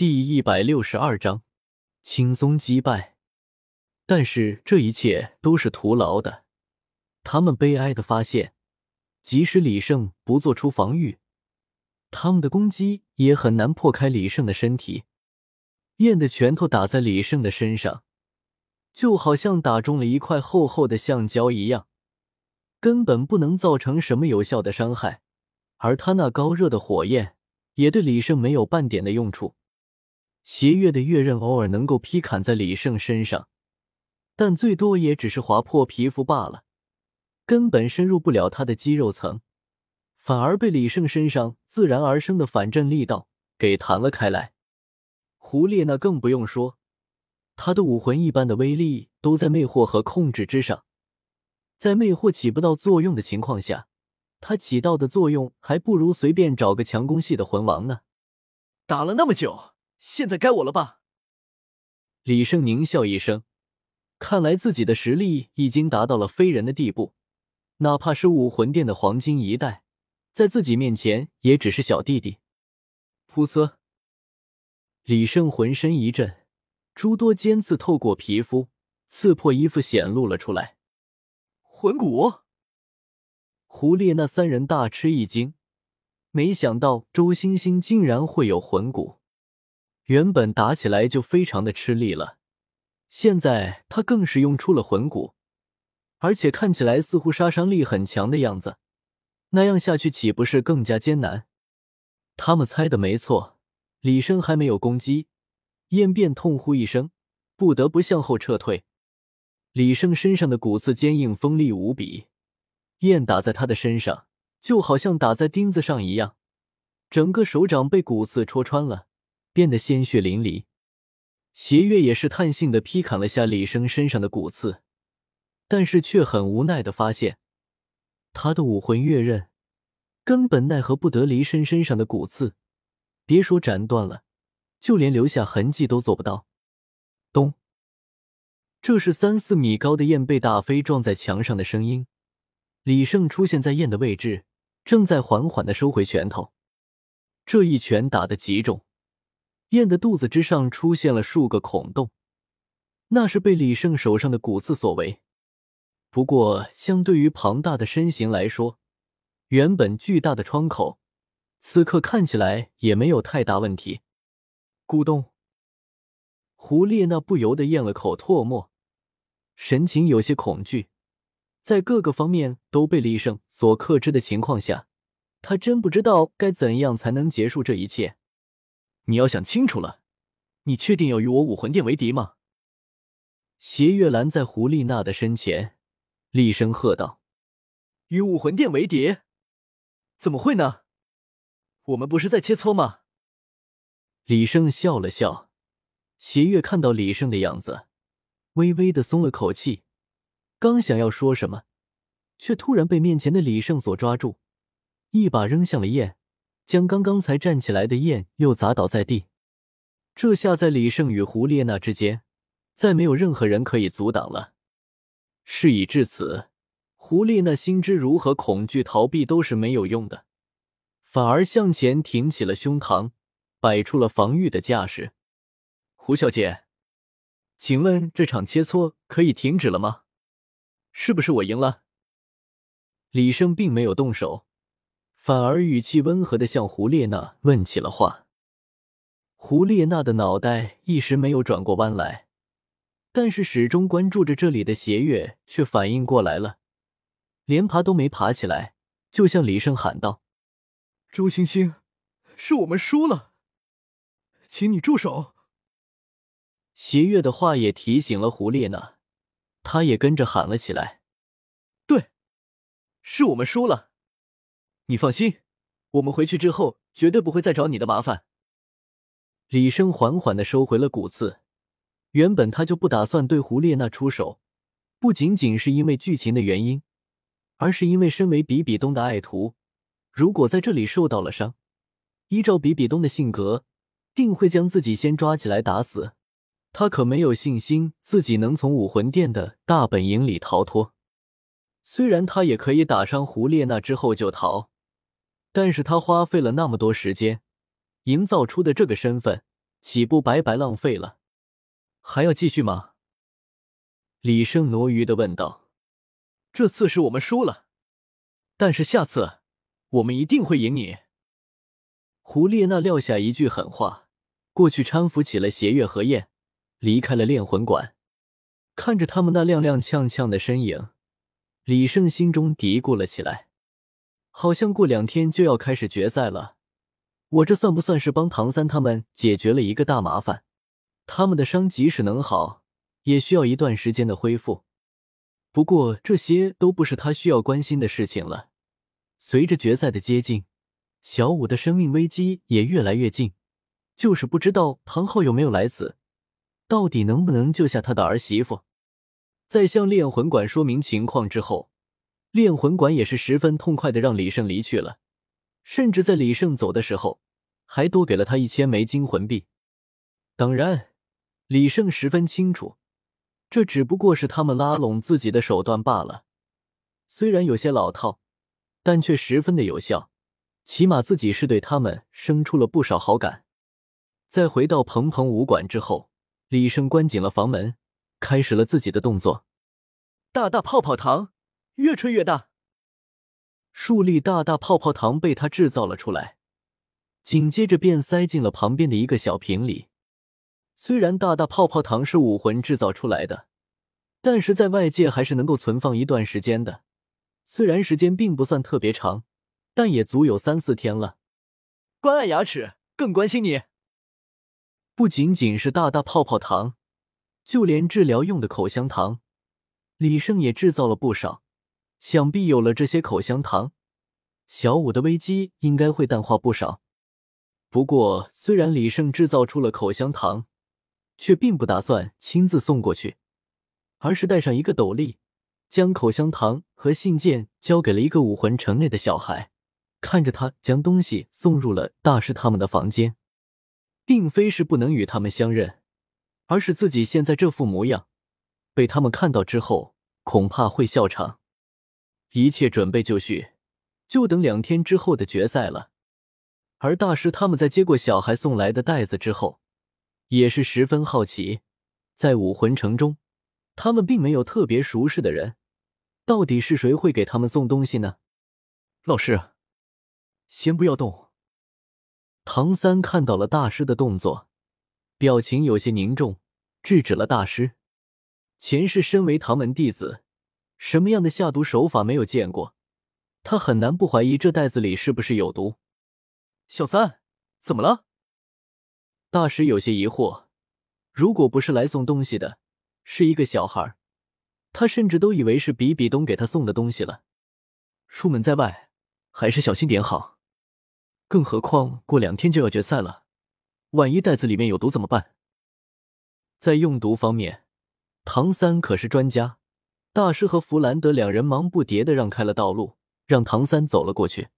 第一百六十二章，轻松击败。但是这一切都是徒劳的。他们悲哀的发现，即使李胜不做出防御，他们的攻击也很难破开李胜的身体。燕的拳头打在李胜的身上，就好像打中了一块厚厚的橡胶一样，根本不能造成什么有效的伤害。而他那高热的火焰，也对李胜没有半点的用处。邪月的月刃偶尔能够劈砍在李胜身上，但最多也只是划破皮肤罢了，根本深入不了他的肌肉层，反而被李胜身上自然而生的反震力道给弹了开来。胡列那更不用说，他的武魂一般的威力都在魅惑和控制之上，在魅惑起不到作用的情况下，他起到的作用还不如随便找个强攻系的魂王呢。打了那么久。现在该我了吧？李胜狞笑一声，看来自己的实力已经达到了非人的地步，哪怕是武魂殿的黄金一代，在自己面前也只是小弟弟。噗呲！李胜浑身一震，诸多尖刺透过皮肤，刺破衣服显露了出来。魂骨！胡烈那三人大吃一惊，没想到周星星竟然会有魂骨。原本打起来就非常的吃力了，现在他更是用出了魂骨，而且看起来似乎杀伤力很强的样子，那样下去岂不是更加艰难？他们猜的没错，李生还没有攻击，燕便痛呼一声，不得不向后撤退。李胜身上的骨刺坚硬锋利无比，燕打在他的身上就好像打在钉子上一样，整个手掌被骨刺戳穿了。变得鲜血淋漓，邪月也是叹性的劈砍了下李生身上的骨刺，但是却很无奈的发现，他的武魂月刃根本奈何不得李生身上的骨刺，别说斩断了，就连留下痕迹都做不到。咚！这是三四米高的燕被打飞撞在墙上的声音。李胜出现在燕的位置，正在缓缓的收回拳头，这一拳打得极重。燕的肚子之上出现了数个孔洞，那是被李胜手上的骨刺所为。不过，相对于庞大的身形来说，原本巨大的窗口，此刻看起来也没有太大问题。咕咚，胡列娜不由得咽了口唾沫，神情有些恐惧。在各个方面都被李胜所克制的情况下，他真不知道该怎样才能结束这一切。你要想清楚了，你确定要与我武魂殿为敌吗？邪月拦在胡丽娜的身前，厉声喝道：“与武魂殿为敌？怎么会呢？我们不是在切磋吗？”李胜笑了笑，邪月看到李胜的样子，微微的松了口气，刚想要说什么，却突然被面前的李胜所抓住，一把扔向了燕。将刚刚才站起来的燕又砸倒在地，这下在李胜与胡列娜之间，再没有任何人可以阻挡了。事已至此，胡列娜心知如何恐惧逃避都是没有用的，反而向前挺起了胸膛，摆出了防御的架势。胡小姐，请问这场切磋可以停止了吗？是不是我赢了？李胜并没有动手。反而语气温和的向胡列娜问起了话。胡列娜的脑袋一时没有转过弯来，但是始终关注着这里的邪月却反应过来了，连爬都没爬起来，就向李胜喊道：“周星星，是我们输了，请你住手。”邪月的话也提醒了胡列娜，他也跟着喊了起来：“对，是我们输了。”你放心，我们回去之后绝对不会再找你的麻烦。李生缓缓的收回了骨刺，原本他就不打算对胡列娜出手，不仅仅是因为剧情的原因，而是因为身为比比东的爱徒，如果在这里受到了伤，依照比比东的性格，定会将自己先抓起来打死。他可没有信心自己能从武魂殿的大本营里逃脱。虽然他也可以打伤胡列娜之后就逃。但是他花费了那么多时间，营造出的这个身份，岂不白白浪费了？还要继续吗？李胜挪鱼的问道。这次是我们输了，但是下次我们一定会赢你。胡列娜撂下一句狠话，过去搀扶起了邪月和燕，离开了炼魂馆。看着他们那踉踉跄跄的身影，李胜心中嘀咕了起来：好像过两天就要开始决赛了。我这算不算是帮唐三他们解决了一个大麻烦？他们的伤即使能好，也需要一段时间的恢复。不过这些都不是他需要关心的事情了。随着决赛的接近，小五的生命危机也越来越近，就是不知道唐昊有没有来此，到底能不能救下他的儿媳妇。在向炼魂馆说明情况之后，炼魂馆也是十分痛快的让李胜离去了。甚至在李胜走的时候，还多给了他一千枚金魂币。当然，李胜十分清楚，这只不过是他们拉拢自己的手段罢了。虽然有些老套，但却十分的有效。起码自己是对他们生出了不少好感。在回到鹏鹏武馆之后，李胜关紧了房门，开始了自己的动作。大大泡泡糖，越吹越大。数粒大大泡泡糖被他制造了出来，紧接着便塞进了旁边的一个小瓶里。虽然大大泡泡糖是武魂制造出来的，但是在外界还是能够存放一段时间的。虽然时间并不算特别长，但也足有三四天了。关爱牙齿，更关心你。不仅仅是大大泡泡糖，就连治疗用的口香糖，李胜也制造了不少。想必有了这些口香糖，小五的危机应该会淡化不少。不过，虽然李胜制造出了口香糖，却并不打算亲自送过去，而是带上一个斗笠，将口香糖和信件交给了一个武魂城内的小孩，看着他将东西送入了大师他们的房间，并非是不能与他们相认，而是自己现在这副模样，被他们看到之后，恐怕会笑场。一切准备就绪，就等两天之后的决赛了。而大师他们在接过小孩送来的袋子之后，也是十分好奇，在武魂城中，他们并没有特别熟识的人，到底是谁会给他们送东西呢？老师，先不要动。唐三看到了大师的动作，表情有些凝重，制止了大师。前世身为唐门弟子。什么样的下毒手法没有见过？他很难不怀疑这袋子里是不是有毒。小三，怎么了？大师有些疑惑。如果不是来送东西的，是一个小孩，他甚至都以为是比比东给他送的东西了。出门在外，还是小心点好。更何况过两天就要决赛了，万一袋子里面有毒怎么办？在用毒方面，唐三可是专家。大师和弗兰德两人忙不迭的让开了道路，让唐三走了过去。